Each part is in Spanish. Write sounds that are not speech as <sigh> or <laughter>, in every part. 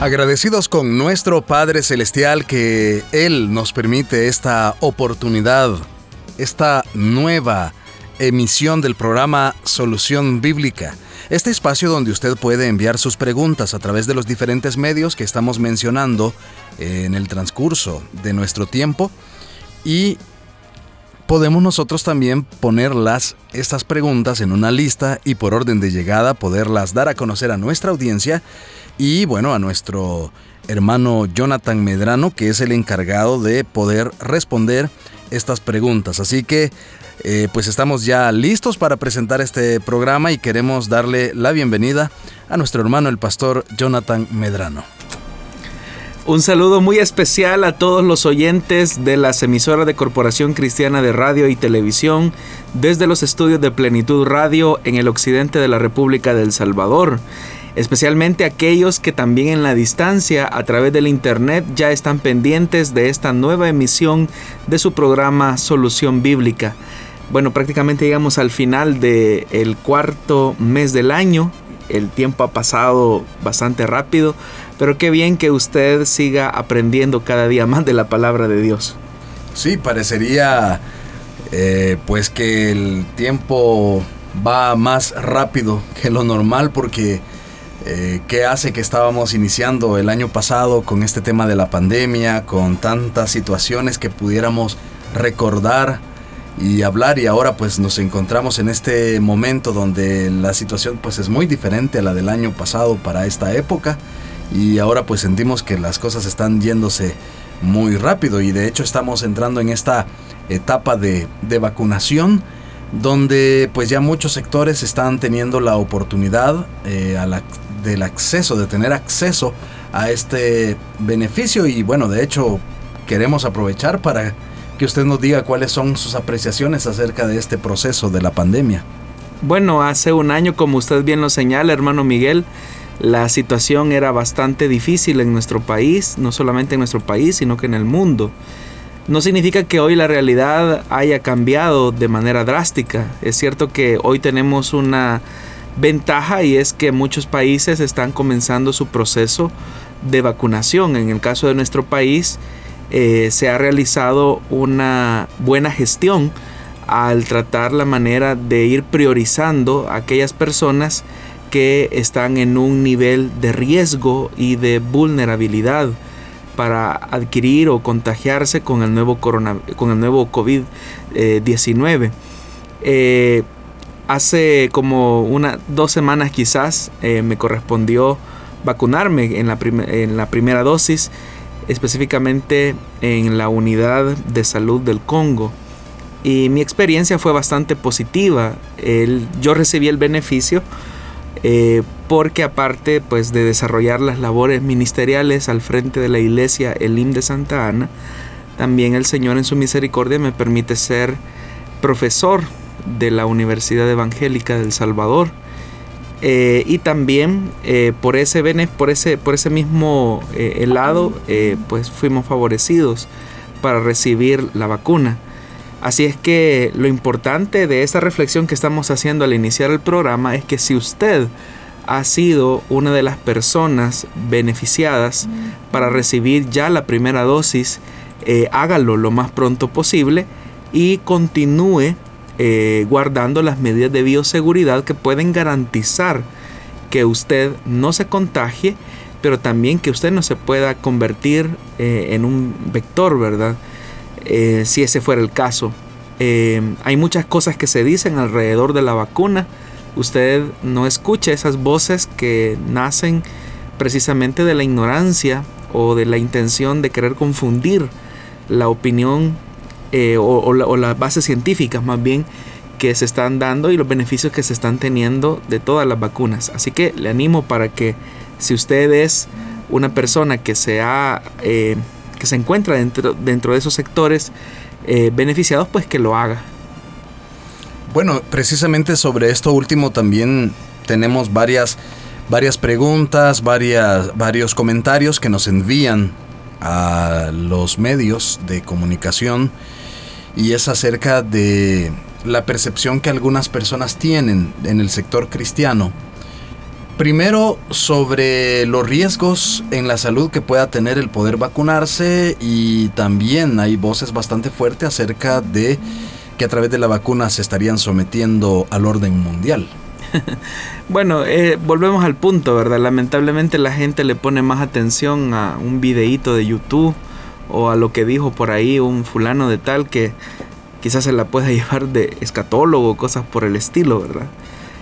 Agradecidos con nuestro Padre Celestial que Él nos permite esta oportunidad, esta nueva emisión del programa Solución Bíblica. Este espacio donde usted puede enviar sus preguntas a través de los diferentes medios que estamos mencionando en el transcurso de nuestro tiempo y podemos nosotros también ponerlas, estas preguntas, en una lista y por orden de llegada poderlas dar a conocer a nuestra audiencia y bueno, a nuestro hermano Jonathan Medrano, que es el encargado de poder responder estas preguntas. Así que eh, pues estamos ya listos para presentar este programa y queremos darle la bienvenida a nuestro hermano el pastor Jonathan Medrano. Un saludo muy especial a todos los oyentes de las emisoras de Corporación Cristiana de Radio y Televisión desde los estudios de Plenitud Radio en el occidente de la República del Salvador especialmente aquellos que también en la distancia a través del internet ya están pendientes de esta nueva emisión de su programa Solución Bíblica. Bueno, prácticamente llegamos al final del el cuarto mes del año. El tiempo ha pasado bastante rápido, pero qué bien que usted siga aprendiendo cada día más de la palabra de Dios. Sí, parecería eh, pues que el tiempo va más rápido que lo normal porque eh, qué hace que estábamos iniciando el año pasado con este tema de la pandemia, con tantas situaciones que pudiéramos recordar y hablar y ahora pues nos encontramos en este momento donde la situación pues es muy diferente a la del año pasado para esta época y ahora pues sentimos que las cosas están yéndose muy rápido y de hecho estamos entrando en esta etapa de, de vacunación donde pues ya muchos sectores están teniendo la oportunidad eh, del acceso, de tener acceso a este beneficio y bueno, de hecho queremos aprovechar para que usted nos diga cuáles son sus apreciaciones acerca de este proceso de la pandemia. Bueno, hace un año, como usted bien lo señala, hermano Miguel, la situación era bastante difícil en nuestro país, no solamente en nuestro país, sino que en el mundo. No significa que hoy la realidad haya cambiado de manera drástica. Es cierto que hoy tenemos una ventaja y es que muchos países están comenzando su proceso de vacunación. En el caso de nuestro país eh, se ha realizado una buena gestión al tratar la manera de ir priorizando a aquellas personas que están en un nivel de riesgo y de vulnerabilidad para adquirir o contagiarse con el nuevo, corona, con el nuevo COVID-19. Eh, hace como una, dos semanas quizás eh, me correspondió vacunarme en la, en la primera dosis, específicamente en la unidad de salud del Congo. Y mi experiencia fue bastante positiva. El, yo recibí el beneficio eh, porque aparte pues, de desarrollar las labores ministeriales al frente de la iglesia Elim de Santa Ana, también el Señor en su misericordia me permite ser profesor de la Universidad Evangélica del Salvador. Eh, y también eh, por, ese, por, ese, por ese mismo eh, lado, pues fuimos favorecidos para recibir la vacuna. Así es que lo importante de esta reflexión que estamos haciendo al iniciar el programa es que si usted ha sido una de las personas beneficiadas para recibir ya la primera dosis, hágalo lo más pronto posible y continúe eh, guardando las medidas de bioseguridad que pueden garantizar que usted no se contagie, pero también que usted no se pueda convertir eh, en un vector, ¿verdad? Eh, si ese fuera el caso. hay muchas cosas que se dicen alrededor de la vacuna. Usted no escucha esas voces que nacen precisamente de la ignorancia o de la intención de querer confundir la opinión eh, o, las bases científicas más bien que se están dando y los beneficios que se están teniendo de todas las vacunas. Así que le animo para que si usted es una persona que se ha eh, que se encuentra dentro, dentro de esos sectores eh, beneficiados, pues que lo haga. Bueno, precisamente sobre esto último también tenemos varias, varias preguntas, varias, varios comentarios que nos envían a los medios de comunicación y es acerca de la percepción que algunas personas tienen en el sector cristiano. Primero, sobre los riesgos en la salud que pueda tener el poder vacunarse y también hay voces bastante fuertes acerca de que a través de la vacuna se estarían sometiendo al orden mundial. <laughs> bueno, eh, volvemos al punto, ¿verdad? Lamentablemente la gente le pone más atención a un videíto de YouTube o a lo que dijo por ahí un fulano de tal que quizás se la pueda <laughs> llevar de escatólogo, cosas por el estilo, ¿verdad?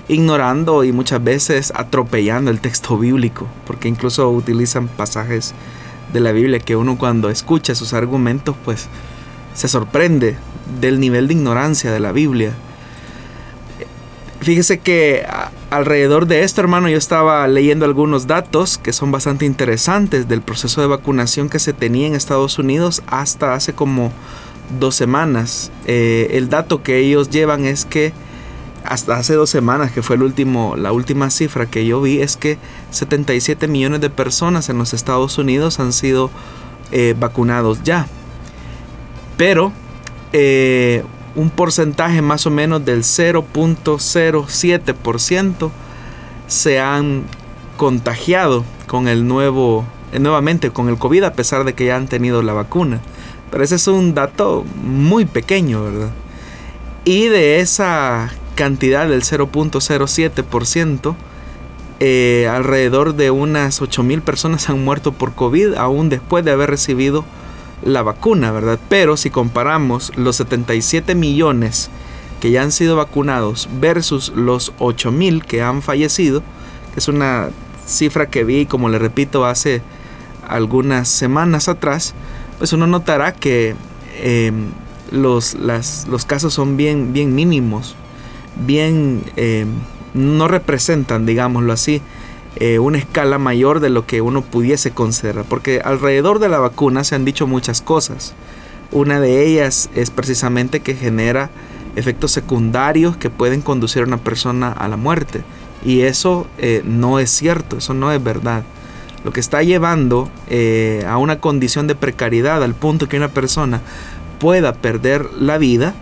Ignorando y muchas veces atropellando el texto bíblico, porque incluso utilizan pasajes de la Biblia que uno cuando escucha sus argumentos pues se sorprende del nivel de ignorancia de la Biblia. Fíjese que alrededor de esto, hermano, yo estaba leyendo algunos datos que son bastante interesantes del proceso de vacunación que se tenía en Estados Unidos hasta hace como dos semanas. Eh, el dato que ellos llevan es que hasta hace dos semanas, que fue el último, la última cifra que yo vi, es que 77 millones de personas en los Estados Unidos han sido eh, vacunados ya. Pero eh, un porcentaje más o menos del 0.07% se han contagiado con el nuevo, nuevamente con el COVID a pesar de que ya han tenido la vacuna. Pero ese es un dato muy pequeño, ¿verdad? Y de esa cantidad del 0.07%, eh, alrededor de unas 8.000 personas han muerto por COVID aún después de haber recibido la vacuna, ¿verdad? Pero si comparamos los 77 millones que ya han sido vacunados versus los 8.000 que han fallecido, que es una cifra que vi, como le repito, hace algunas semanas atrás, pues uno notará que em, los, los, casos son bien, bien mínimos, bien, em, no representan, digámoslo así, eh, una escala mayor de lo que uno pudiese considerar, porque alrededor de la vacuna se han dicho muchas cosas. Una de ellas es precisamente que genera efectos secundarios que pueden conducir a una persona a la muerte. Y eso eh, no es cierto, eso no es verdad lo que está llevando eh, a una condición de precariedad al punto que una persona pueda perder la vida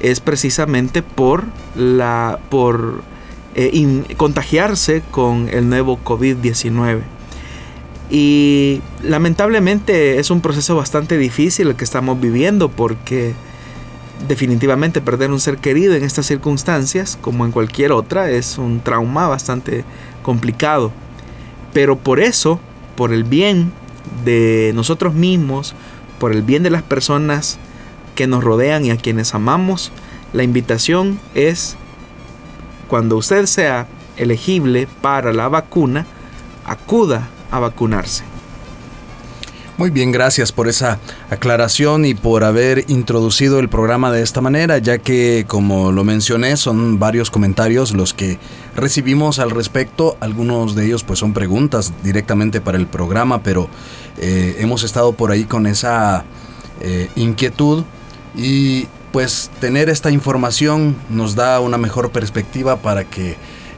es precisamente por la por eh, contagiarse con el nuevo COVID-19. Y lamentablemente es un proceso bastante difícil el que estamos viviendo porque definitivamente perder un ser querido en estas circunstancias, como en cualquier otra, es un trauma bastante complicado. Pero por eso, por el bien de nosotros mismos, por el bien de las personas que nos rodean y a quienes amamos, la invitación es, cuando usted sea elegible para la vacuna, acuda a vacunarse. Muy bien, gracias por esa aclaración y por haber introducido el programa de esta manera, ya que como lo mencioné son varios comentarios los que recibimos al respecto, algunos de ellos pues son preguntas directamente para el programa, pero eh, hemos estado por ahí con esa eh, inquietud y pues tener esta información nos da una mejor perspectiva para que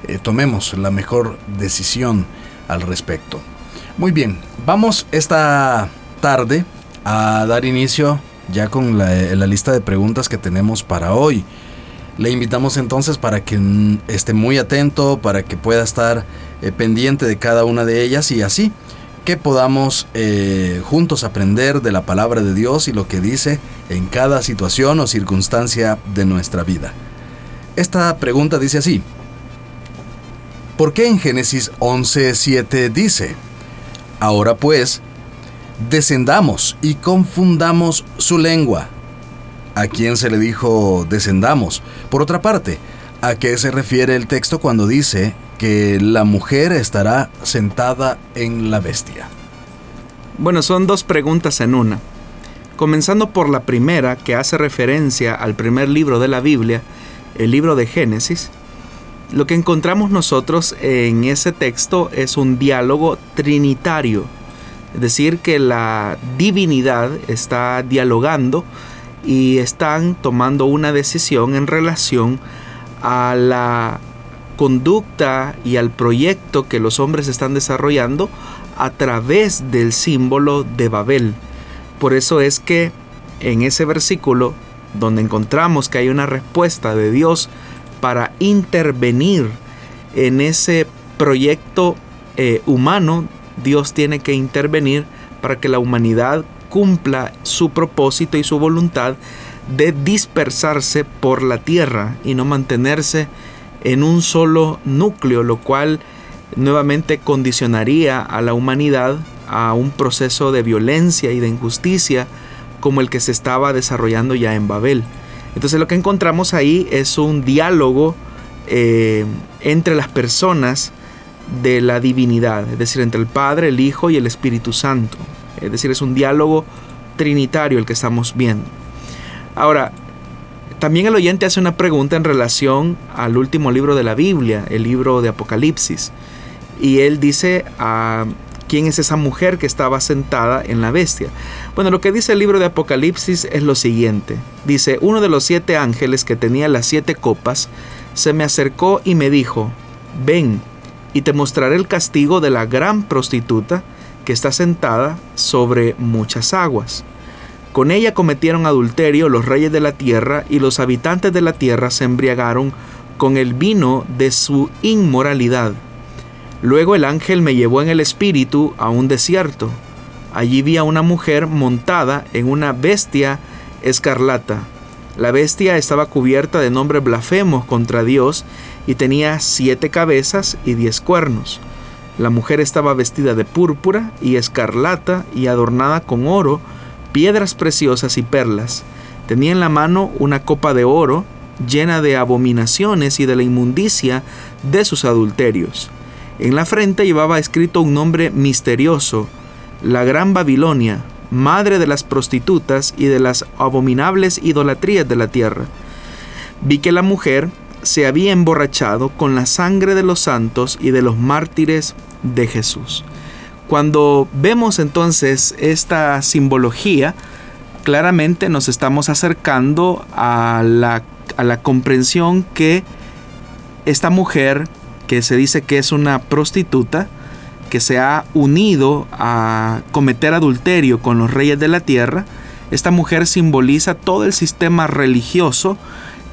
eh, tomemos la mejor decisión al respecto. Muy bien, vamos esta tarde a dar inicio ya con la, lista de preguntas que tenemos para hoy. Le invitamos entonces para que esté muy atento, para que pueda estar eh, pendiente de cada una de ellas y así que podamos eh, juntos aprender de la palabra de Dios y lo que dice en cada situación o circunstancia de nuestra vida. Esta pregunta dice así, ¿por qué en Génesis 11.7 dice, Ahora pues, descendamos y confundamos su lengua. ¿A quién se le dijo descendamos? Por otra parte, ¿a qué se refiere el texto cuando dice que la mujer estará sentada en la bestia? Bueno, son dos preguntas en una. Comenzando por la primera, que hace referencia al primer libro de la Biblia, el libro de Génesis, lo que encontramos nosotros en ese texto es un diálogo trinitario. Es decir, que la divinidad está dialogando y están tomando una decisión en relación a la conducta y al proyecto que los hombres están desarrollando a través del símbolo de Babel. Por eso es que en ese versículo donde encontramos que hay una respuesta de Dios para intervenir en ese proyecto eh, humano, Dios tiene que intervenir para que la humanidad cumpla su propósito y su voluntad de dispersarse por la tierra y no mantenerse en un solo núcleo, lo cual nuevamente condicionaría a la humanidad a un proceso de violencia y de injusticia como el que se estaba desarrollando ya en Babel. Entonces lo que encontramos ahí es un diálogo eh, entre las personas de la divinidad, es decir, entre el Padre, el Hijo y el Espíritu Santo. Es decir, es un diálogo trinitario el que estamos viendo. Ahora, también el oyente hace una pregunta en relación al último libro de la Biblia, el libro de Apocalipsis. Y él dice, ah, ¿quién es esa mujer que estaba sentada en la bestia? Bueno, lo que dice el libro de Apocalipsis es lo siguiente. Dice, uno de los siete ángeles que tenía las siete copas se me acercó y me dijo, ven y te mostraré el castigo de la gran prostituta que está sentada sobre muchas aguas. Con ella cometieron adulterio los reyes de la tierra y los habitantes de la tierra se embriagaron con el vino de su inmoralidad. Luego el ángel me llevó en el espíritu a un desierto. Allí vi a una mujer montada en una bestia escarlata. La bestia estaba cubierta de nombres blasfemos contra Dios y tenía siete cabezas y diez cuernos. La mujer estaba vestida de púrpura y escarlata y adornada con oro, piedras preciosas y perlas. Tenía en la mano una copa de oro llena de abominaciones y de la inmundicia de sus adulterios. En la frente llevaba escrito un nombre misterioso, la Gran Babilonia, madre de las prostitutas y de las abominables idolatrías de la tierra. Vi que la mujer se había emborrachado con la sangre de los santos y de los mártires de Jesús. Cuando vemos entonces esta simbología, claramente nos estamos acercando a la, a la comprensión que esta mujer, que se dice que es una prostituta, que se ha unido a cometer adulterio con los reyes de la tierra, esta mujer simboliza todo el sistema religioso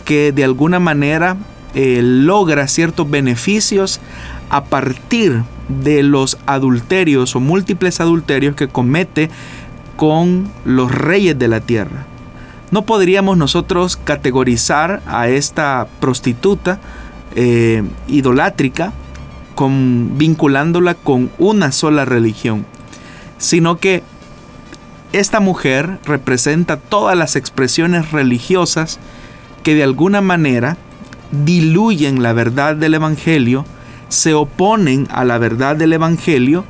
que de alguna manera eh, logra ciertos beneficios a partir de los adulterios o múltiples adulterios que comete con los reyes de la tierra. No podríamos nosotros categorizar a esta prostituta eh, idolátrica vinculándola con una sola religión, sino que esta mujer representa todas las expresiones religiosas que de alguna manera diluyen la verdad del Evangelio, se oponen a la verdad del Evangelio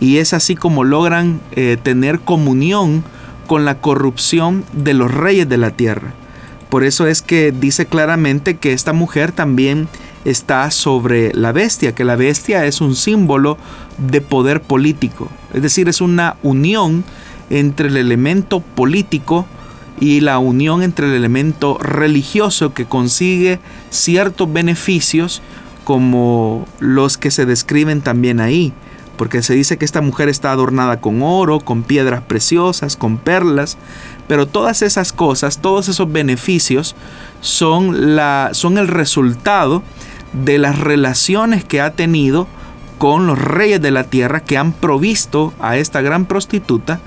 y es así como logran eh, tener comunión con la corrupción de los reyes de la tierra. Por eso es que dice claramente que esta mujer también está sobre la bestia, que la bestia es un símbolo de poder político, es decir, es una unión entre el elemento político y la unión entre el elemento religioso que consigue ciertos beneficios como los que se describen también ahí, porque se dice que esta mujer está adornada con oro, con piedras preciosas, con perlas, pero todas esas cosas, todos esos beneficios son, la, son el resultado de las relaciones que ha tenido con los reyes de la tierra que han provisto a esta gran prostituta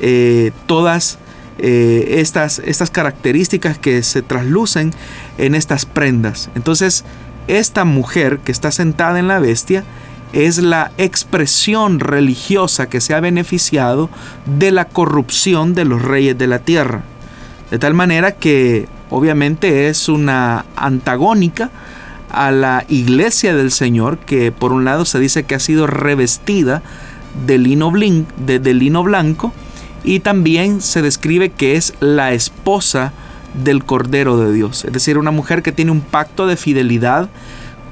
eh, todas eh, estas, estas características que se traslucen en estas prendas. Entonces, esta mujer que está sentada en la bestia es la expresión religiosa que se ha beneficiado de la corrupción de los reyes de la tierra. De tal manera que obviamente es una antagónica a la iglesia del Señor, que por un lado se dice que ha sido revestida de lino, de lino blanco, y también se describe que es la esposa del Cordero de Dios, es decir, una mujer que tiene un pacto de fidelidad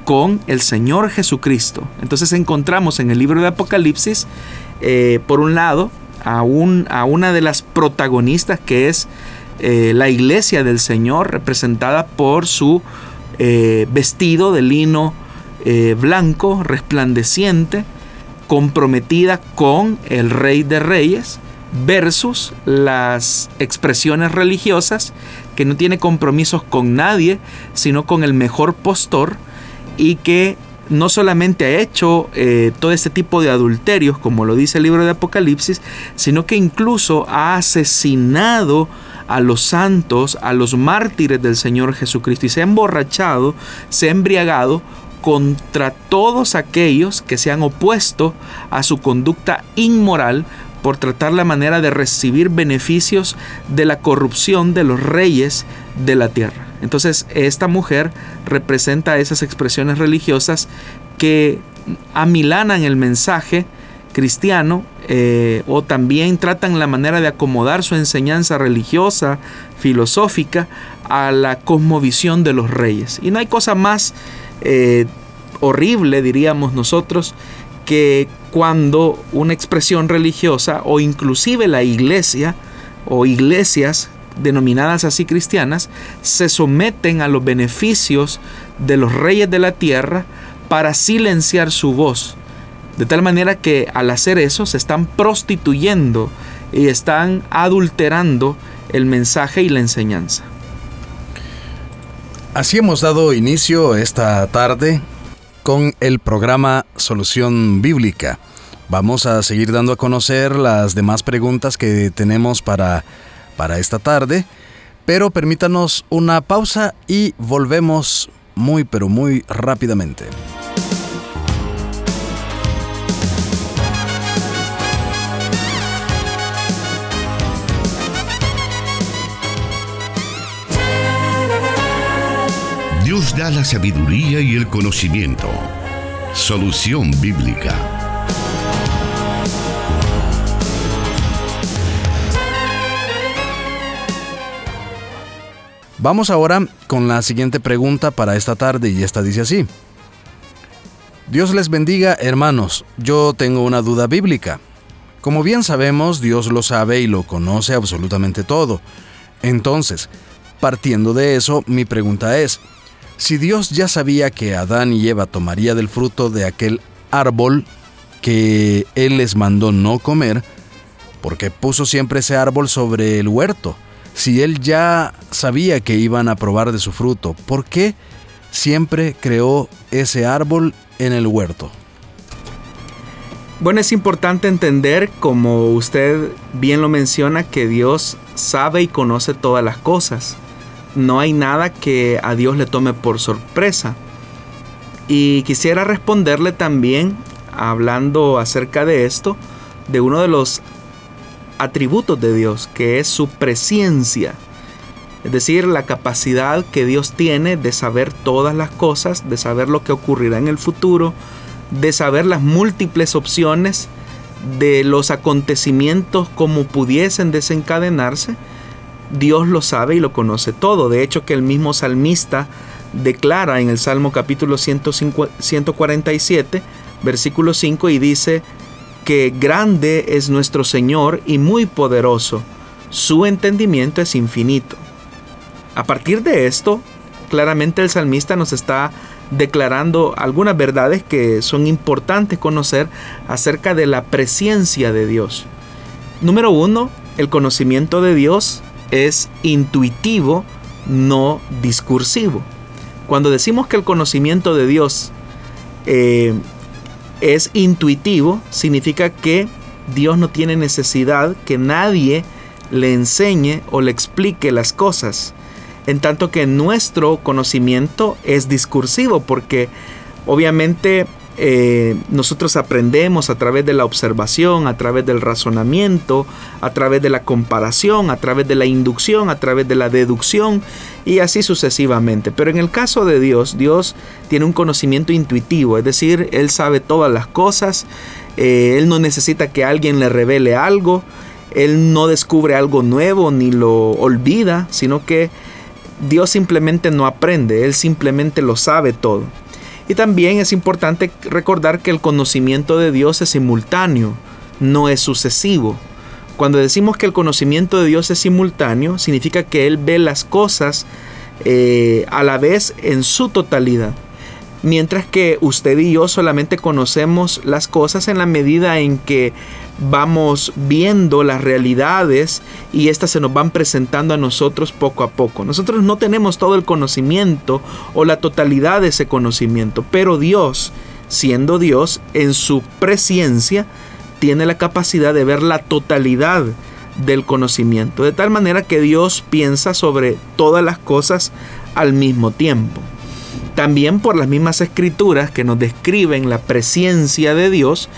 con el Señor Jesucristo. Entonces encontramos en el libro de Apocalipsis eh, por un lado, a, una de las protagonistas que es eh, la iglesia del Señor, representada por su eh, vestido de lino blanco, resplandeciente, comprometida con el Rey de Reyes, versus las expresiones religiosas que no tiene compromisos con nadie, sino con el mejor postor y que no solamente ha hecho eh, todo este tipo de adulterios, como lo dice el libro de Apocalipsis, sino que incluso ha asesinado a los santos, a los mártires del Señor Jesucristo y se ha emborrachado, se ha embriagado contra todos aquellos que se han opuesto a su conducta inmoral por tratar la manera de recibir beneficios de la corrupción de los reyes de la tierra. Entonces esta mujer representa esas expresiones religiosas que amilanan el mensaje cristiano eh, o también tratan la manera de acomodar su enseñanza religiosa, filosófica, a la cosmovisión de los reyes. Y no hay cosa más eh, horrible, diríamos nosotros, que cuando una expresión religiosa o inclusive la iglesia o iglesias denominadas así cristianas se someten a los beneficios de los reyes de la tierra para silenciar su voz. De tal manera que al hacer eso se están prostituyendo y están adulterando el mensaje y la enseñanza. Así hemos dado inicio esta tarde con el programa Solución Bíblica. Vamos a seguir dando a conocer las demás preguntas que tenemos para, para esta tarde, pero permítanos una pausa y volvemos muy pero muy rápidamente. Dios da la sabiduría y el conocimiento. Solución bíblica. Vamos ahora con la siguiente pregunta para esta tarde y esta dice así. Dios les bendiga, hermanos. Yo tengo una duda bíblica. Como bien sabemos, Dios lo sabe y lo conoce absolutamente todo. Entonces, partiendo de eso, mi pregunta es, si Dios ya sabía que Adán y Eva tomaría del fruto de aquel árbol que Él les mandó no comer, ¿por qué puso siempre ese árbol sobre el huerto? Si Él ya sabía que iban a probar de su fruto, ¿por qué siempre creó ese árbol en el huerto? Bueno, es importante entender, como usted bien lo menciona, que Dios sabe y conoce todas las cosas no hay nada que a Dios le tome por sorpresa. Y quisiera responderle también, hablando acerca de esto, de uno de los atributos de Dios, que es su presencia. Es decir, la capacidad que Dios tiene de saber todas las cosas, de saber lo que ocurrirá en el futuro, de saber las múltiples opciones de los acontecimientos como pudiesen desencadenarse Dios lo sabe y lo conoce todo. De hecho, que el mismo salmista declara en el Salmo capítulo 147, versículo 5, y dice que grande es nuestro Señor y muy poderoso. Su entendimiento es infinito. A partir de esto, claramente el salmista nos está declarando algunas verdades que son importantes conocer acerca de la presencia de Dios. Número uno, el conocimiento de Dios es intuitivo, no discursivo. Cuando decimos que el conocimiento de Dios eh, es intuitivo, significa que Dios no tiene necesidad que nadie le enseñe o le explique las cosas. En tanto que nuestro conocimiento es discursivo, porque obviamente eh, nosotros aprendemos a través de la observación, a través del razonamiento, a través de la comparación, a través de la inducción, a través de la deducción y así sucesivamente. Pero en el caso de Dios, Dios tiene un conocimiento intuitivo, es decir, Él sabe todas las cosas, eh, Él no necesita que alguien le revele algo, Él no descubre algo nuevo ni lo olvida, sino que Dios simplemente no aprende, Él simplemente lo sabe todo. Y también es importante recordar que el conocimiento de Dios es simultáneo. no es sucesivo. Cuando decimos que el conocimiento de Dios es simultáneo, significa que Él ve las cosas eh, a la vez en su totalidad. Mientras que usted y yo solamente conocemos las cosas en la medida en que vamos viendo las realidades y éstas se nos van presentando a nosotros poco a poco. Nosotros no tenemos todo el conocimiento o la totalidad de ese conocimiento, pero Dios, siendo Dios, en su presencia, tiene la capacidad de ver la totalidad del conocimiento, de tal manera que Dios piensa sobre todas las cosas al mismo tiempo. También por las mismas escrituras que nos describen la presencia de Dios,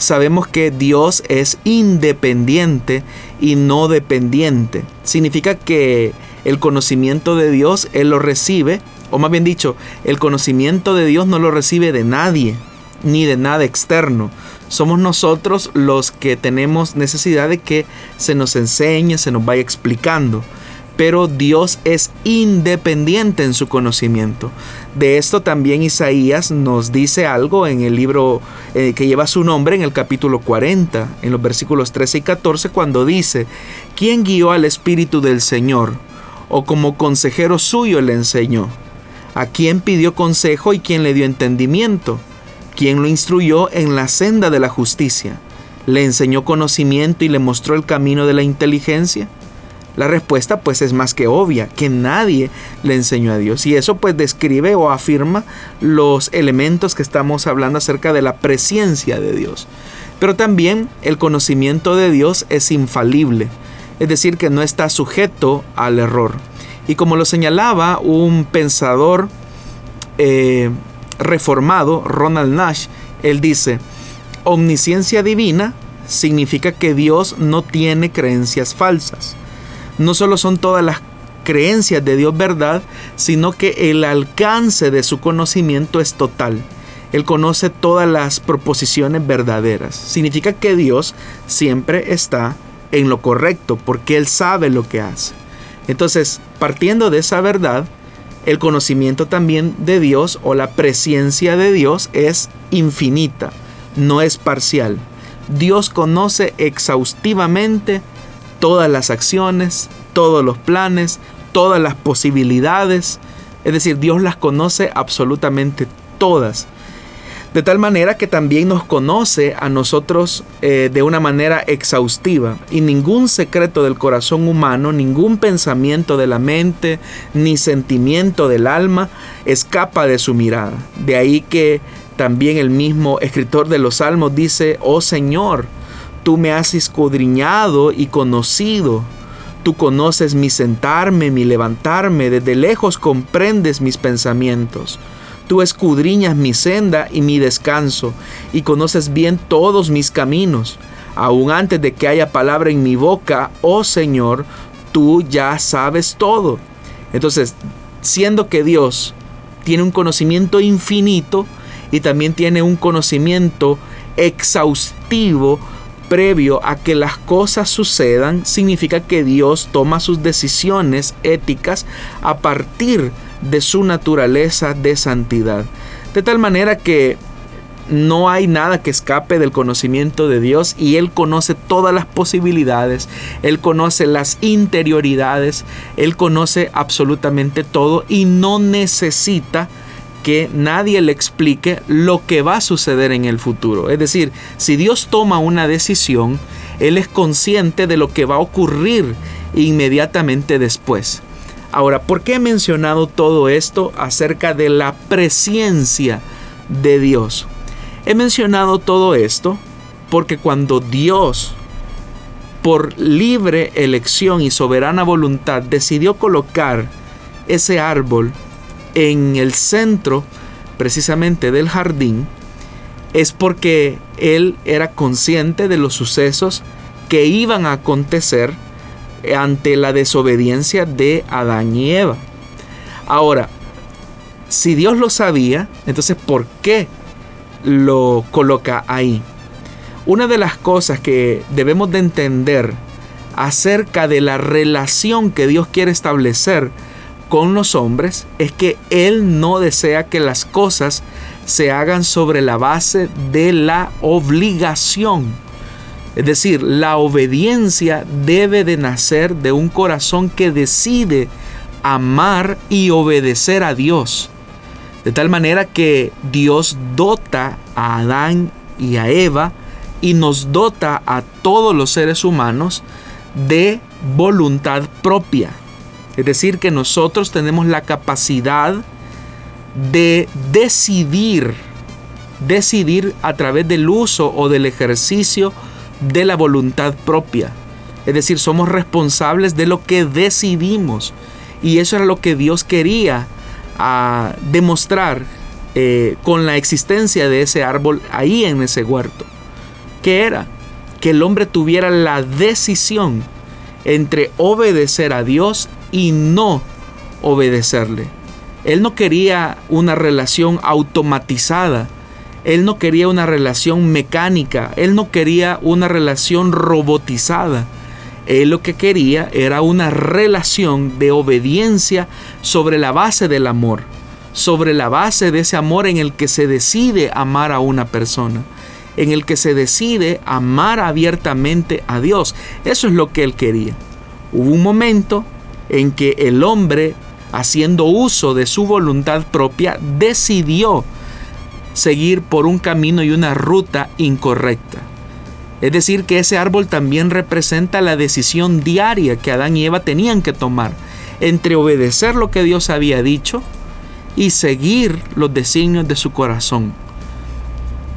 sabemos que Dios es independiente y no dependiente. Significa que el conocimiento de Dios Él lo recibe, o más bien dicho, el conocimiento de Dios no lo recibe de nadie, ni de nada externo. Somos nosotros los que tenemos necesidad de que se nos enseñe, se nos vaya explicando pero Dios es independiente en su conocimiento. De esto también Isaías nos dice algo en el libro eh, que lleva su nombre en el capítulo 40, en los versículos 13 y 14, cuando dice, ¿quién guió al Espíritu del Señor? ¿O como consejero suyo le enseñó? ¿A quién pidió consejo y quién le dio entendimiento? ¿Quién lo instruyó en la senda de la justicia? ¿Le enseñó conocimiento y le mostró el camino de la inteligencia? La respuesta pues es más que obvia, que nadie le enseñó a Dios. Y eso pues describe o afirma los elementos que estamos hablando acerca de la presencia de Dios. Pero también el conocimiento de Dios es infalible, es decir, que no está sujeto al error. Y como lo señalaba un pensador eh, reformado, Ronald Nash, él dice, omnisciencia divina significa que Dios no tiene creencias falsas no solo son todas las creencias de Dios verdad, sino que el alcance de su conocimiento es total. Él conoce todas las proposiciones verdaderas. Significa que Dios siempre está en lo correcto porque Él sabe lo que hace. Entonces, partiendo de esa verdad, el conocimiento también de Dios o la presencia de Dios es infinita, no es parcial. Dios conoce exhaustivamente todas las acciones, todos los planes, todas las posibilidades. Es decir, Dios las conoce absolutamente todas. De tal manera que también nos conoce a nosotros eh, de una manera exhaustiva. Y ningún secreto del corazón humano, ningún pensamiento de la mente, ni sentimiento del alma escapa de su mirada. De ahí que también el mismo escritor de los salmos dice, oh Señor, Tú me has escudriñado y conocido. Tú conoces mi sentarme, mi levantarme, desde lejos comprendes mis pensamientos. Tú escudriñas mi senda y mi descanso, y conoces bien todos mis caminos. Aún antes de que haya palabra en mi boca, oh Señor, tú ya sabes todo. Entonces, siendo que Dios tiene un conocimiento infinito y también tiene un conocimiento exhaustivo, previo a que las cosas sucedan, significa que Dios toma sus decisiones éticas a partir de su naturaleza de santidad. De tal manera que no hay nada que escape del conocimiento de Dios y Él conoce todas las posibilidades, Él conoce las interioridades, Él conoce absolutamente todo y no necesita que nadie le explique lo que va a suceder en el futuro. Es decir, si Dios toma una decisión, Él es consciente de lo que va a ocurrir inmediatamente después. Ahora, ¿por qué he mencionado todo esto acerca de la presencia de Dios? He mencionado todo esto porque cuando Dios, por libre elección y soberana voluntad, decidió colocar ese árbol en el centro precisamente del jardín es porque él era consciente de los sucesos que iban a acontecer ante la desobediencia de Adán y Eva. Ahora, si Dios lo sabía, entonces ¿por qué lo coloca ahí? Una de las cosas que debemos de entender acerca de la relación que Dios quiere establecer con los hombres es que Él no desea que las cosas se hagan sobre la base de la obligación. Es decir, la obediencia debe de nacer de un corazón que decide amar y obedecer a Dios. De tal manera que Dios dota a Adán y a Eva y nos dota a todos los seres humanos de voluntad propia. Es decir, que nosotros tenemos la capacidad de decidir, decidir a través del uso o del ejercicio de la voluntad propia. Es decir, somos responsables de lo que decidimos. Y eso era lo que Dios quería a demostrar eh, con la existencia de ese árbol ahí en ese huerto. ¿Qué era? Que el hombre tuviera la decisión entre obedecer a Dios y no obedecerle. Él no quería una relación automatizada. Él no quería una relación mecánica. Él no quería una relación robotizada. Él lo que quería era una relación de obediencia sobre la base del amor, sobre la base de ese amor en el que se decide amar a una persona, en el que se decide amar abiertamente a Dios. Eso es lo que él quería. Hubo un momento en que el hombre, haciendo uso de su voluntad propia, decidió seguir por un camino y una ruta incorrecta. Es decir, que ese árbol también representa la decisión diaria que Adán y Eva tenían que tomar entre obedecer lo que Dios había dicho y seguir los designios de su corazón.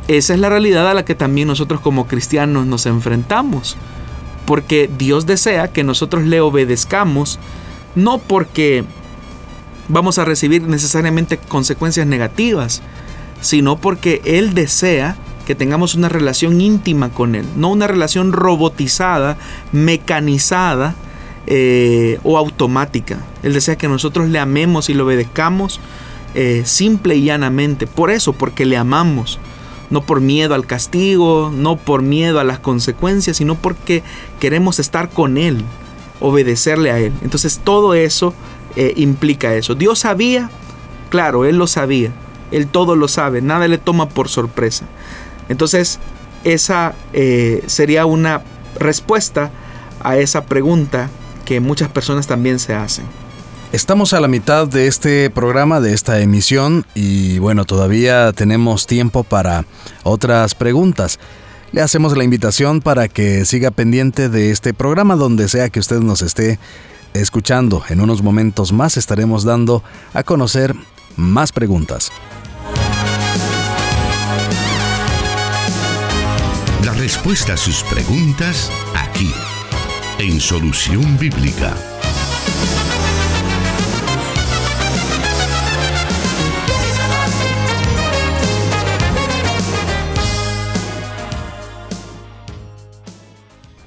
Esa es la realidad a la que también nosotros como cristianos nos enfrentamos, porque Dios desea que nosotros le obedezcamos, no porque vamos a recibir necesariamente consecuencias negativas, sino porque Él desea que tengamos una relación íntima con Él, no una relación robotizada, mecanizada eh, o automática. Él desea que nosotros le amemos y le obedezcamos eh, simple y llanamente. Por eso, porque le amamos. No por miedo al castigo, no por miedo a las consecuencias, sino porque queremos estar con Él, obedecerle a Él. Entonces todo eso eh, implica eso. Dios sabía, claro, Él lo sabía. Él todo lo sabe, nada le toma por sorpresa. Entonces, esa eh, sería una respuesta a esa pregunta que muchas personas también se hacen. Estamos a la mitad de este programa, de esta emisión, y bueno, todavía tenemos tiempo para otras preguntas. Le hacemos la invitación para que siga pendiente de este programa donde sea que usted nos esté escuchando. En unos momentos más estaremos dando a conocer más preguntas. respuesta a sus preguntas aquí, en Solución Bíblica.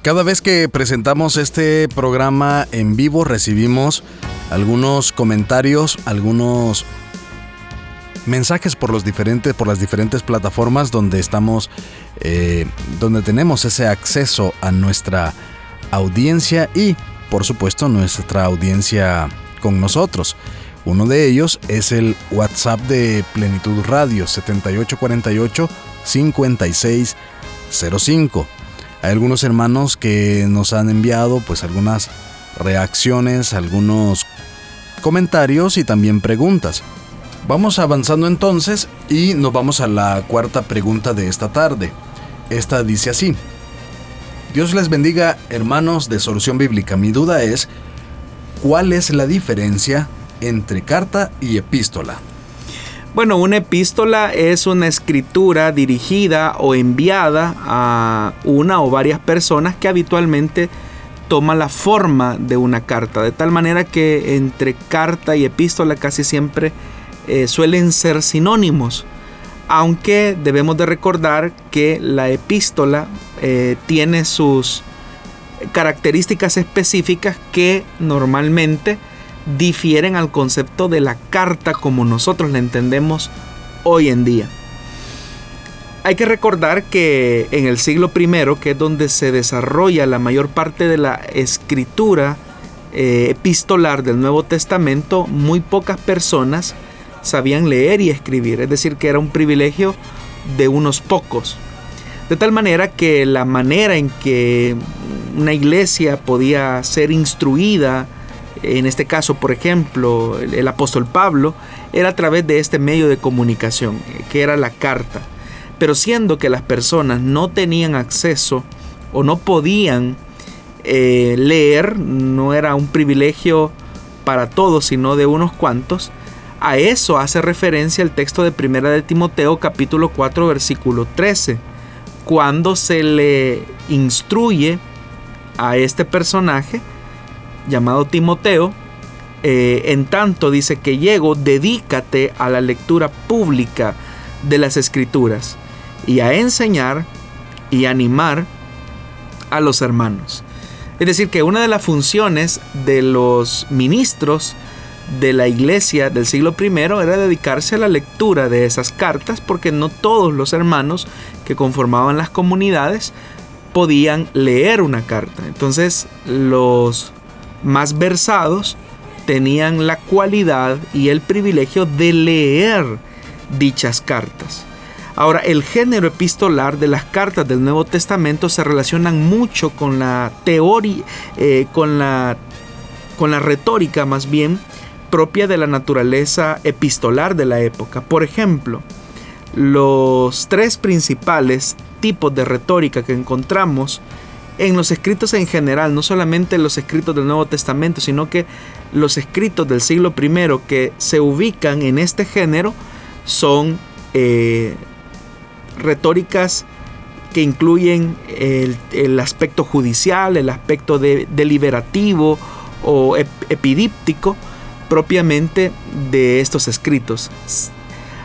Cada vez que presentamos este programa en vivo recibimos algunos comentarios, algunos mensajes por los diferentes por las diferentes plataformas donde estamos eh, donde tenemos ese acceso a nuestra audiencia y por supuesto nuestra audiencia con nosotros. Uno de ellos es el WhatsApp de Plenitud Radio 7848 5605 hay algunos hermanos que nos han enviado pues algunas reacciones algunos comentarios y también preguntas Vamos avanzando entonces y nos vamos a la cuarta pregunta de esta tarde. Esta dice así. Dios les bendiga hermanos de Solución Bíblica. Mi duda es, ¿cuál es la diferencia entre carta y epístola? Bueno, una epístola es una escritura dirigida o enviada a una o varias personas que habitualmente toma la forma de una carta, de tal manera que entre carta y epístola casi siempre eh, suelen ser sinónimos, aunque debemos de recordar que la epístola eh, tiene sus características específicas que normalmente difieren al concepto de la carta como nosotros la entendemos hoy en día. Hay que recordar que en el siglo I, que es donde se desarrolla la mayor parte de la escritura eh, epistolar del Nuevo Testamento, muy pocas personas sabían leer y escribir, es decir, que era un privilegio de unos pocos. De tal manera que la manera en que una iglesia podía ser instruida, en este caso, por ejemplo, el, apóstol Pablo, era a través de este medio de comunicación, que era la carta. Pero siendo que las personas no tenían acceso o no podían eh, leer, no era un privilegio para todos, sino de unos cuantos, a eso hace referencia el texto de Primera de Timoteo capítulo 4 versículo 13, cuando se le instruye a este personaje llamado Timoteo, eh, en tanto dice que llego, dedícate a la lectura pública de las escrituras y a enseñar y animar a los hermanos. Es decir, que una de las funciones de los ministros de la iglesia del siglo I era dedicarse a la lectura de esas cartas porque no todos los hermanos que conformaban las comunidades podían leer una carta. Entonces los más versados tenían la cualidad y el privilegio de leer dichas cartas. Ahora, el género epistolar de las cartas del Nuevo Testamento se relacionan mucho con la eh, con, la, con la retórica más bien propia de la naturaleza epistolar de la época. Por ejemplo, los tres principales tipos de retórica que encontramos en los escritos en general, no solamente los escritos del Nuevo Testamento, sino que los escritos del siglo I que se ubican en este género son eh, retóricas que incluyen el, aspecto judicial, el aspecto deliberativo o epidíptico propiamente de estos escritos.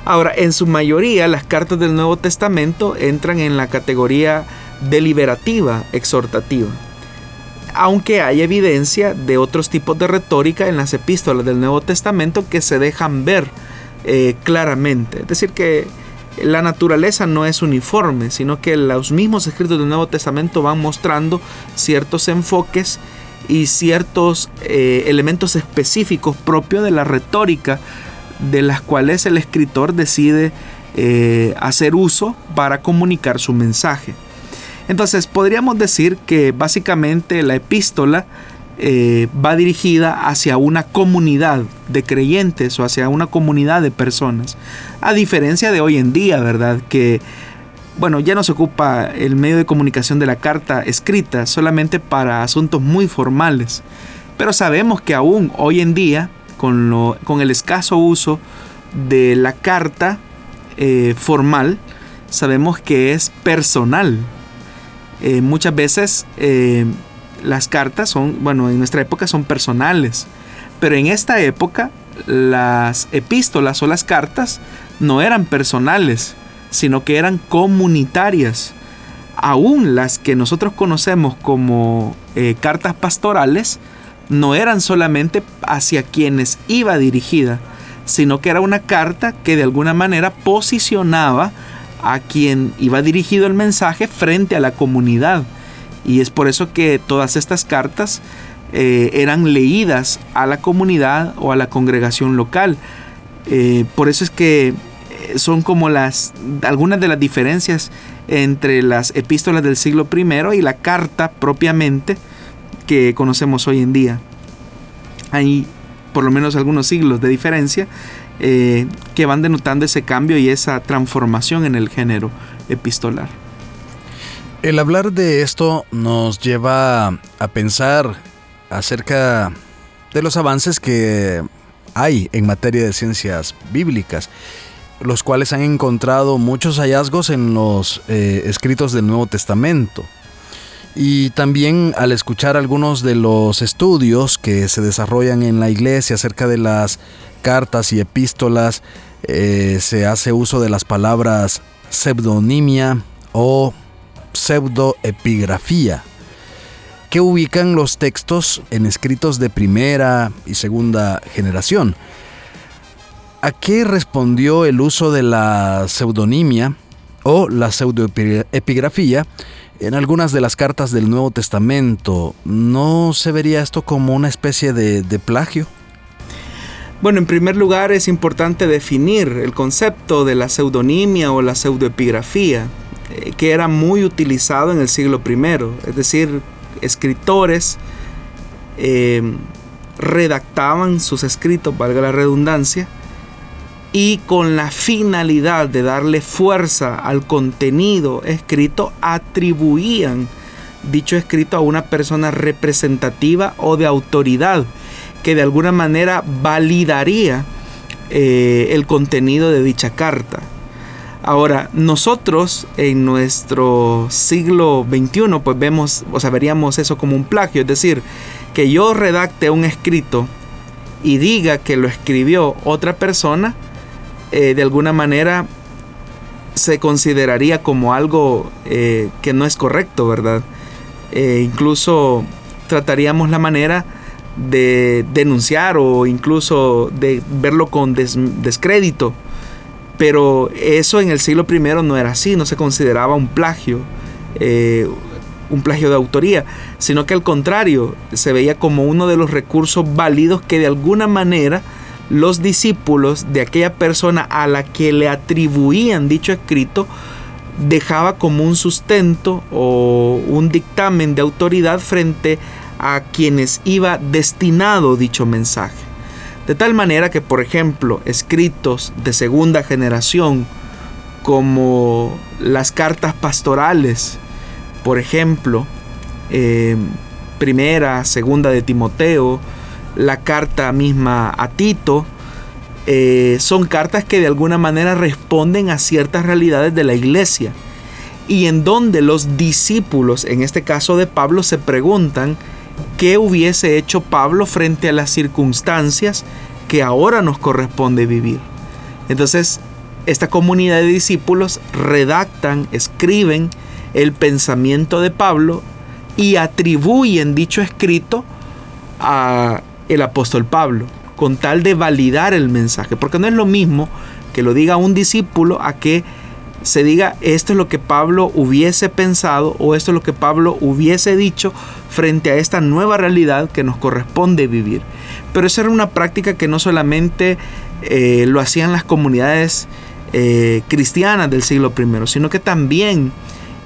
Ahora, en su mayoría las cartas del Nuevo Testamento entran en la categoría deliberativa, exhortativa. Aunque hay evidencia de otros tipos de retórica en las epístolas del Nuevo Testamento que se dejan ver eh, claramente. Es decir, que la naturaleza no es uniforme, sino que los mismos escritos del Nuevo Testamento van mostrando ciertos enfoques y ciertos eh, elementos específicos propios de la retórica de las cuales el escritor decide eh, hacer uso para comunicar su mensaje. Entonces podríamos decir que básicamente la epístola eh, va dirigida hacia una comunidad de creyentes o hacia una comunidad de personas. A diferencia de hoy en día, ¿verdad? Que, bueno, ya no se ocupa el medio de comunicación de la carta escrita solamente para asuntos muy formales. Pero sabemos que aún hoy en día con, el escaso uso de la carta eh, formal, sabemos que es personal. Eh, muchas veces eh, las cartas son, bueno, en nuestra época son personales, pero en esta época las epístolas o las cartas no eran personales, sino que eran comunitarias. Aún las que nosotros conocemos como cartas pastorales, no eran solamente hacia quienes iba dirigida, sino que era una carta que de alguna manera posicionaba a quien iba dirigido el mensaje frente a la comunidad. Y es por eso que todas estas cartas eh, eran leídas a la comunidad o a la congregación local. Eh, por eso es que eh, son como las algunas de las diferencias entre las epístolas del siglo I y la carta propiamente que conocemos hoy en día. Hay por lo menos algunos siglos de diferencia eh, que van denotando ese cambio y esa transformación en el género epistolar. El hablar de esto nos lleva a pensar acerca de los avances que hay en materia de ciencias bíblicas, los cuales han encontrado muchos hallazgos en los eh, escritos del Nuevo Testamento. Y también al escuchar algunos de los estudios que se desarrollan en la iglesia acerca de las cartas y epístolas, eh, se hace uso de las palabras pseudonimia o pseudoepigrafía, que ubican los textos en escritos de primera y segunda generación. ¿A qué respondió el uso de la pseudonimia o la pseudoepigrafía en algunas de las cartas del Nuevo Testamento, ¿no se vería esto como una especie de, plagio? Bueno, en primer lugar es importante definir el concepto de la pseudonimia o la pseudoepigrafía. eh, que era muy utilizado en el siglo I, es decir, escritores eh, redactaban sus escritos, valga la redundancia, y con la finalidad de darle fuerza al contenido escrito, atribuían dicho escrito a una persona representativa o de autoridad que de alguna manera validaría eh, el contenido de dicha carta. Ahora, nosotros en nuestro siglo XXI, pues vemos, o sea, veríamos eso como un plagio, es decir, que yo redacte un escrito y diga que lo escribió otra persona, eh, de alguna manera se consideraría como algo eh, que no es correcto, ¿verdad? Eh, incluso trataríamos la manera de denunciar o incluso de verlo con descrédito. Pero eso en el siglo I no era así, no se consideraba un plagio, un plagio de autoría, sino que al contrario, se veía como uno de los recursos válidos que de alguna manera los discípulos de aquella persona a la que le atribuían dicho escrito dejaba como un sustento o un dictamen de autoridad frente a quienes iba destinado dicho mensaje. De tal manera que, por ejemplo, escritos de segunda generación, como las cartas pastorales, por ejemplo, eh, primera, segunda de Timoteo, la carta misma a Tito, eh, son cartas que de alguna manera responden a ciertas realidades de la iglesia y en donde los discípulos, en este caso de Pablo, se preguntan qué hubiese hecho Pablo frente a las circunstancias que ahora nos corresponde vivir. Entonces, esta comunidad de discípulos redactan, escriben el pensamiento de Pablo y atribuyen dicho escrito a el apóstol Pablo, con tal de validar el mensaje, porque no es lo mismo que lo diga un discípulo a que se diga esto es lo que Pablo hubiese pensado o esto es lo que Pablo hubiese dicho frente a esta nueva realidad que nos corresponde vivir. Pero esa era una práctica que no solamente eh, lo hacían las comunidades eh, cristianas del siglo I, sino que también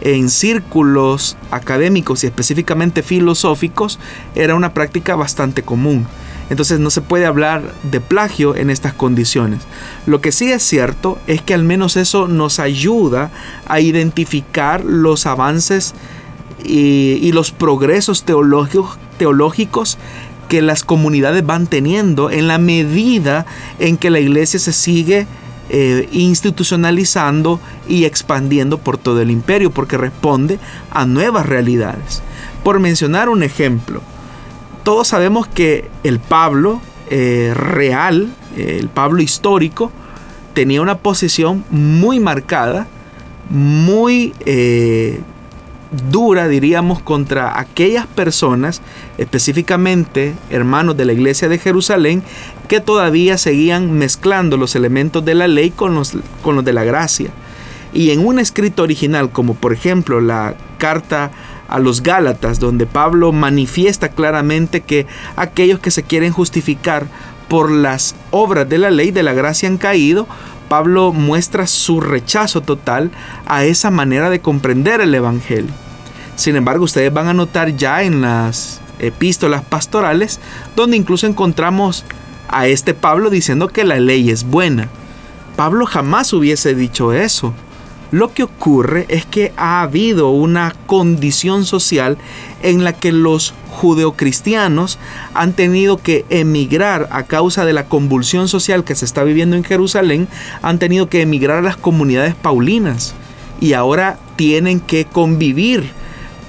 en círculos académicos y específicamente filosóficos era una práctica bastante común. Entonces no se puede hablar de plagio en estas condiciones. Lo que sí es cierto es que al menos eso nos ayuda a identificar los avances y, los progresos teológicos, que las comunidades van teniendo en la medida en que la iglesia se sigue eh, institucionalizando y expandiendo por todo el imperio, porque responde a nuevas realidades. Por mencionar un ejemplo, todos sabemos que el Pablo eh, real, el Pablo histórico, tenía una posición muy marcada, muy eh, dura, diríamos, contra aquellas personas, específicamente hermanos de la iglesia de Jerusalén, que todavía seguían mezclando los elementos de la ley con los, con los de la gracia. Y en un escrito original, como por ejemplo la carta a los Gálatas, donde Pablo manifiesta claramente que aquellos que se quieren justificar por las obras de la ley de la gracia han caído, Pablo muestra su rechazo total a esa manera de comprender el Evangelio. Sin embargo, ustedes van a notar ya en las epístolas pastorales, donde incluso encontramos a este Pablo diciendo que la ley es buena. Pablo jamás hubiese dicho eso. Lo que ocurre es que ha habido una condición social en la que los judeocristianos han tenido que emigrar a causa de la convulsión social que se está viviendo en Jerusalén, han tenido que emigrar a las comunidades paulinas y ahora tienen que convivir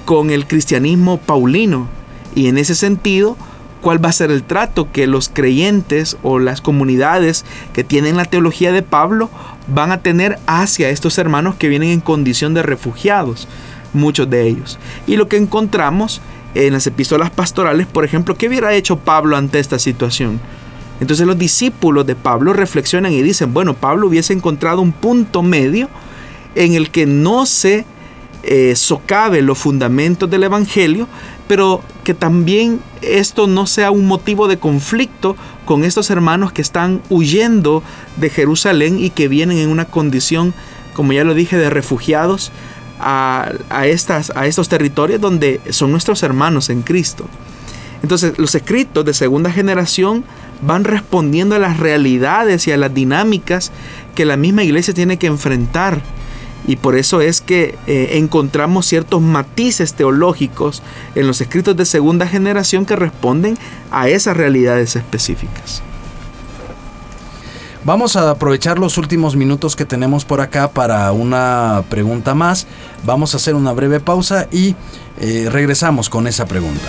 con el cristianismo paulino. Y en ese sentido, ¿cuál va a ser el trato que los creyentes o las comunidades que tienen la teología de Pablo van a tener hacia estos hermanos que vienen en condición de refugiados, muchos de ellos? Y lo que encontramos en las epístolas pastorales, por ejemplo, ¿qué hubiera hecho Pablo ante esta situación? Entonces los discípulos de Pablo reflexionan y dicen, bueno, Pablo hubiese encontrado un punto medio en el que no se eh, socave los fundamentos del Evangelio, pero que también esto no sea un motivo de conflicto con estos hermanos que están huyendo de Jerusalén y que vienen en una condición, como ya lo dije, de refugiados a, estas, a estos territorios donde son nuestros hermanos en Cristo. Entonces, los escritos de segunda generación van respondiendo a las realidades y a las dinámicas que la misma iglesia tiene que enfrentar. Y por eso es que eh, encontramos ciertos matices teológicos en los escritos de segunda generación que responden a esas realidades específicas. Vamos a aprovechar los últimos minutos que tenemos por acá para una pregunta más. Vamos a hacer una breve pausa y eh, regresamos con esa pregunta.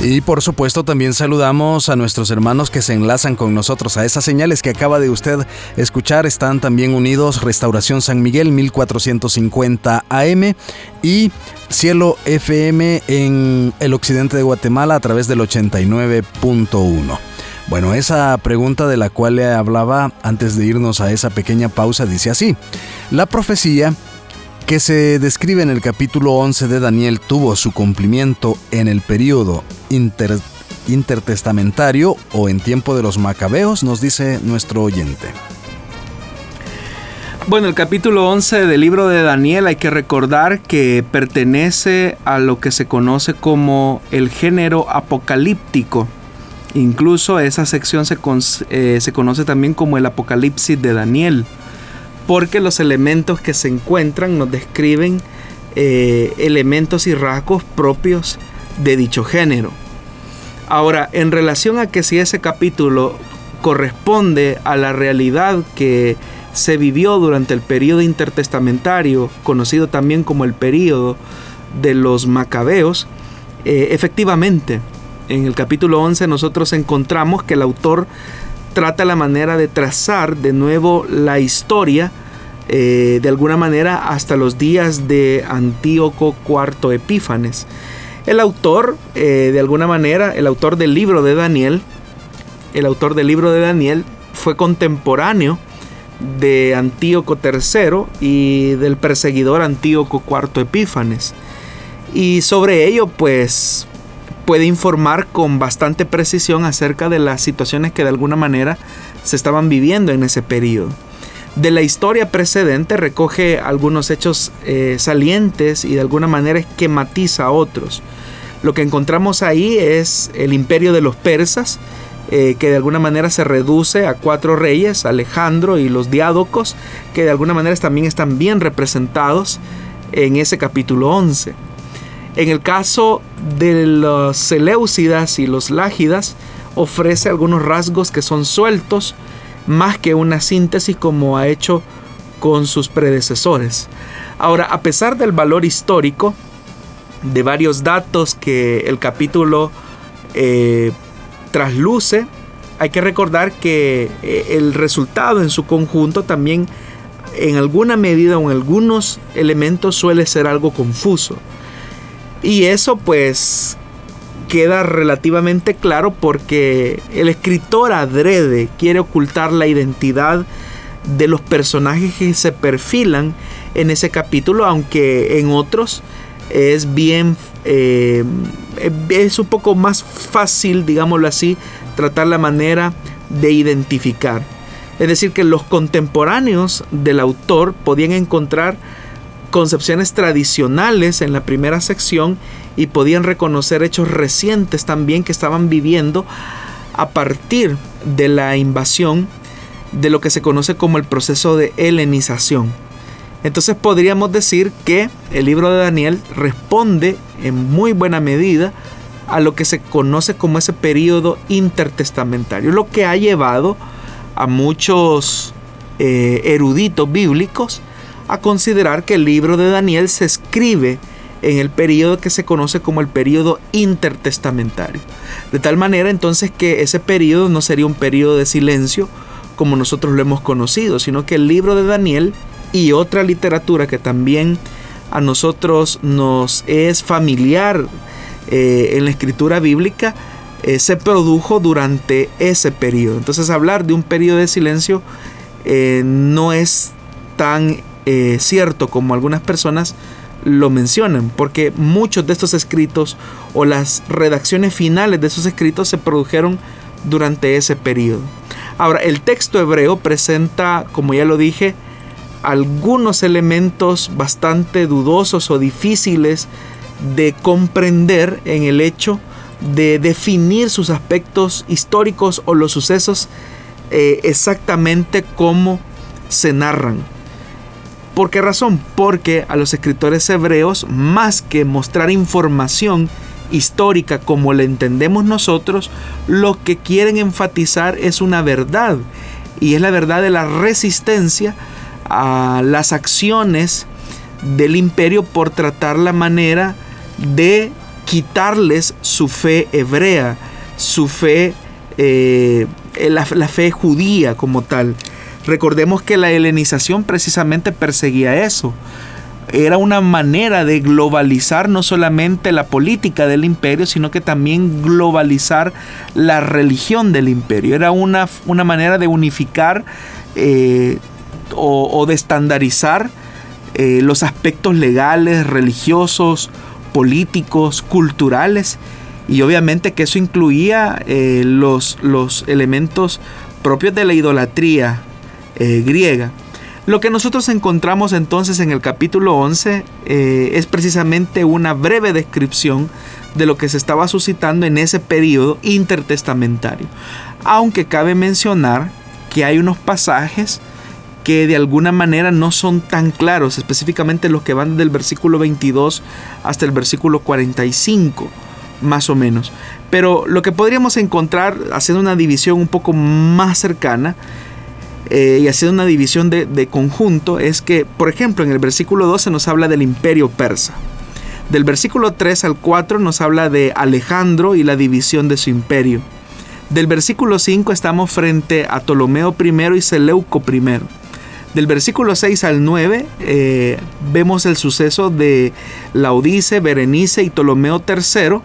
Y por supuesto también saludamos a nuestros hermanos que se enlazan con nosotros. A esas señales que acaba de usted escuchar están también unidos Restauración San Miguel 1450 AM y Cielo FM en el occidente de Guatemala a través del 89.1. Bueno, esa pregunta de la cual le hablaba antes de irnos a esa pequeña pausa dice así. La profecía que se describe en el capítulo 11 de Daniel tuvo su cumplimiento en el periodo intertestamentario o en tiempo de los macabeos, nos dice nuestro oyente. Bueno, el capítulo 11 del libro de Daniel hay que recordar que pertenece a lo que se conoce como el género apocalíptico. Incluso esa sección se, eh, se conoce también como el Apocalipsis de Daniel porque los elementos que se encuentran nos describen eh, elementos y rasgos propios de dicho género. Ahora, en relación a que si ese capítulo corresponde a la realidad que se vivió durante el periodo intertestamentario, conocido también como el periodo de los macabeos, eh, efectivamente, en el capítulo 11 nosotros encontramos que el autor trata la manera de trazar de nuevo la historia eh, de alguna manera hasta los días de Antíoco IV Epífanes. El autor, eh, de alguna manera, el autor del libro de Daniel, el autor del libro de Daniel fue contemporáneo de Antíoco III y del perseguidor Antíoco IV Epífanes. Y sobre ello, pues puede informar con bastante precisión acerca de las situaciones que de alguna manera se estaban viviendo en ese periodo. De la historia precedente recoge algunos hechos eh, salientes y de alguna manera esquematiza otros. Lo que encontramos ahí es el imperio de los persas, eh, que de alguna manera se reduce a cuatro reyes, Alejandro y los diádocos, que de alguna manera también están bien representados en ese capítulo 11. En el caso de los Seleucidas y los Lágidas, ofrece algunos rasgos que son sueltos, más que una síntesis como ha hecho con sus predecesores. Ahora, a pesar del valor histórico, de varios datos que el capítulo eh, trasluce, hay que recordar que eh, el resultado en su conjunto también en alguna medida o en algunos elementos suele ser algo confuso. Y eso pues queda relativamente claro porque el escritor adrede quiere ocultar la identidad de los personajes que se perfilan en ese capítulo, aunque en otros es bien, eh, es un poco más fácil, digámoslo así, tratar la manera de identificar. Es decir, que los contemporáneos del autor podían encontrar concepciones tradicionales en la primera sección y podían reconocer hechos recientes también que estaban viviendo a partir de la invasión de lo que se conoce como el proceso de helenización. Entonces podríamos decir que el libro de Daniel responde en muy buena medida a lo que se conoce como ese periodo intertestamentario, lo que ha llevado a muchos eh, eruditos bíblicos a considerar que el libro de Daniel se escribe en el periodo que se conoce como el periodo intertestamentario. De tal manera entonces que ese periodo no sería un periodo de silencio como nosotros lo hemos conocido, sino que el libro de Daniel y otra literatura que también a nosotros nos es familiar eh, en la escritura bíblica eh, se produjo durante ese periodo. Entonces hablar de un periodo de silencio eh, no es tan cierto como algunas personas lo mencionan, porque muchos de estos escritos o las redacciones finales de esos escritos se produjeron durante ese periodo. Ahora, el texto hebreo presenta, como ya lo dije, algunos elementos bastante dudosos o difíciles de comprender en el hecho de definir sus aspectos históricos o los sucesos eh, exactamente como se narran. ¿Por qué razón? Porque a los escritores hebreos, más que mostrar información histórica como la entendemos nosotros, lo que quieren enfatizar es una verdad. Y es la verdad de la resistencia a las acciones del imperio por tratar la manera de quitarles su fe hebrea, su fe, eh, la, la fe judía como tal. Recordemos que la helenización precisamente perseguía eso. Era una manera de globalizar no solamente la política del imperio, sino que también globalizar la religión del imperio. Era una, una manera de unificar eh, o, de estandarizar eh, los aspectos legales, religiosos, políticos, culturales y obviamente que eso incluía eh, los, los, elementos propios de la idolatría eh, griega. Lo que nosotros encontramos entonces en el capítulo 11 es precisamente una breve descripción de lo que se estaba suscitando en ese periodo intertestamentario. Aunque cabe mencionar que hay unos pasajes que de alguna manera no son tan claros, específicamente los que van del versículo 22 hasta el versículo 45, más o menos. Pero lo que podríamos encontrar, haciendo una división un poco más cercana, eh, y haciendo una división de, de, conjunto es que, por ejemplo, en el versículo 12 nos habla del imperio persa. Del versículo 3 al 4 nos habla de Alejandro y la división de su imperio. Del versículo 5 estamos frente a Ptolomeo I y Seleuco I. Del versículo 6 al 9 eh, vemos el suceso de Laodice, Berenice y Ptolomeo III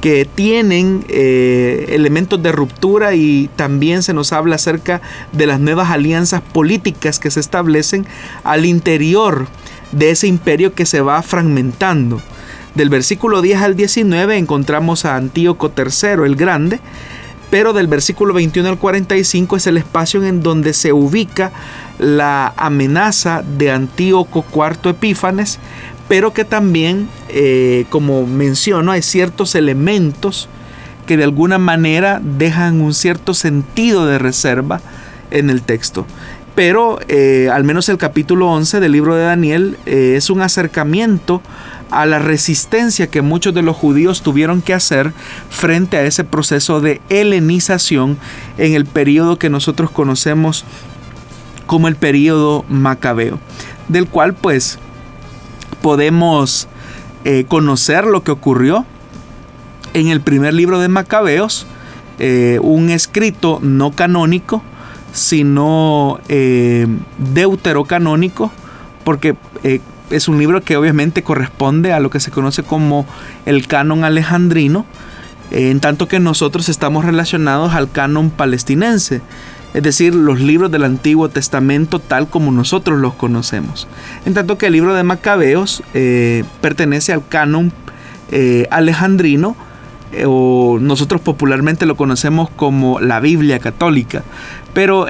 que tienen eh, elementos de ruptura y también se nos habla acerca de las nuevas alianzas políticas que se establecen al interior de ese imperio que se va fragmentando. Del versículo 10 al 19 encontramos a Antíoco III el Grande, pero del versículo 21 al 45 es el espacio en donde se ubica la amenaza de Antíoco IV Epífanes, pero que también, eh, como menciono, hay ciertos elementos que de alguna manera dejan un cierto sentido de reserva en el texto. Pero eh, al menos el capítulo 11 del libro de Daniel eh, es un acercamiento a la resistencia que muchos de los judíos tuvieron que hacer frente a ese proceso de helenización en el periodo que nosotros conocemos como el periodo macabeo, del cual pues podemos eh, conocer lo que ocurrió. En el primer libro de Macabeos, eh, un escrito no canónico, sino eh, deuterocanónico, porque es un libro que obviamente corresponde a lo que se conoce como el canon alejandrino, en tanto que nosotros estamos relacionados al canon palestinense, es decir, los libros del Antiguo Testamento tal como nosotros los conocemos. En tanto que el libro de Macabeos eh, pertenece al canon eh, alejandrino, eh, o nosotros popularmente lo conocemos como la Biblia católica. Pero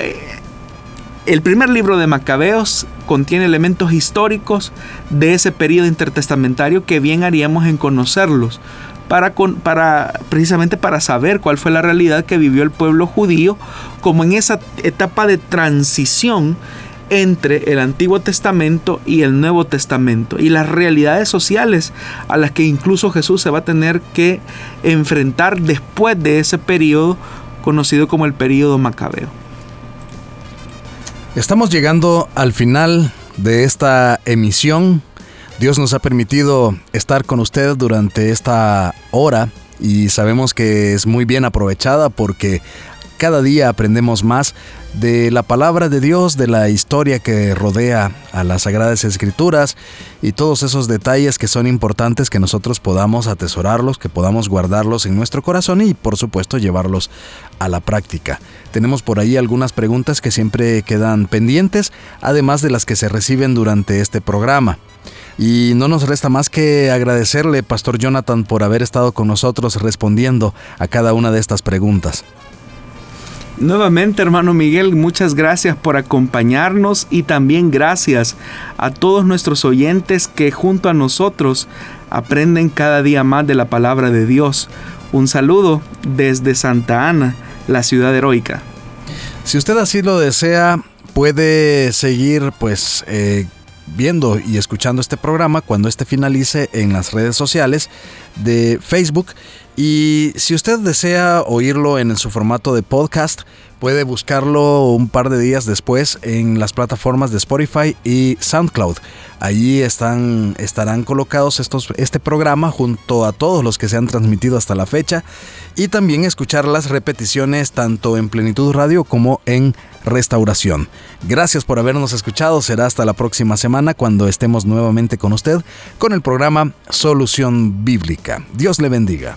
el primer libro de Macabeos contiene elementos históricos de ese periodo intertestamentario que bien haríamos en conocerlos, para, para, precisamente para saber cuál fue la realidad que vivió el pueblo judío, como en esa etapa de transición entre el Antiguo Testamento y el Nuevo Testamento y las realidades sociales a las que incluso Jesús se va a tener que enfrentar después de ese periodo conocido como el periodo macabeo. Estamos llegando al final de esta emisión. Dios nos ha permitido estar con ustedes durante esta hora y sabemos que es muy bien aprovechada porque cada día aprendemos más de la palabra de Dios, de la historia que rodea a las Sagradas Escrituras y todos esos detalles que son importantes que nosotros podamos atesorarlos, que podamos guardarlos en nuestro corazón y por supuesto llevarlos a la práctica. Tenemos por ahí algunas preguntas que siempre quedan pendientes, además de las que se reciben durante este programa. Y no nos resta más que agradecerle, Pastor Jonathan, por haber estado con nosotros respondiendo a cada una de estas preguntas. Nuevamente, hermano Miguel, muchas gracias por acompañarnos y también gracias a todos nuestros oyentes que junto a nosotros aprenden cada día más de la palabra de Dios. Un saludo desde Santa Ana, la ciudad heroica. Si usted así lo desea, puede seguir pues eh, viendo y escuchando este programa cuando este finalice en las redes sociales de Facebook. Y si usted desea oírlo en su formato de podcast, puede buscarlo un par de días después en las plataformas de Spotify y SoundCloud. Allí están, estarán colocados estos, este programa junto a todos los que se han transmitido hasta la fecha y también escuchar las repeticiones tanto en Plenitud Radio como en Restauración. Gracias por habernos escuchado. Será hasta la próxima semana cuando estemos nuevamente con usted con el programa Solución Bíblica. Dios le bendiga.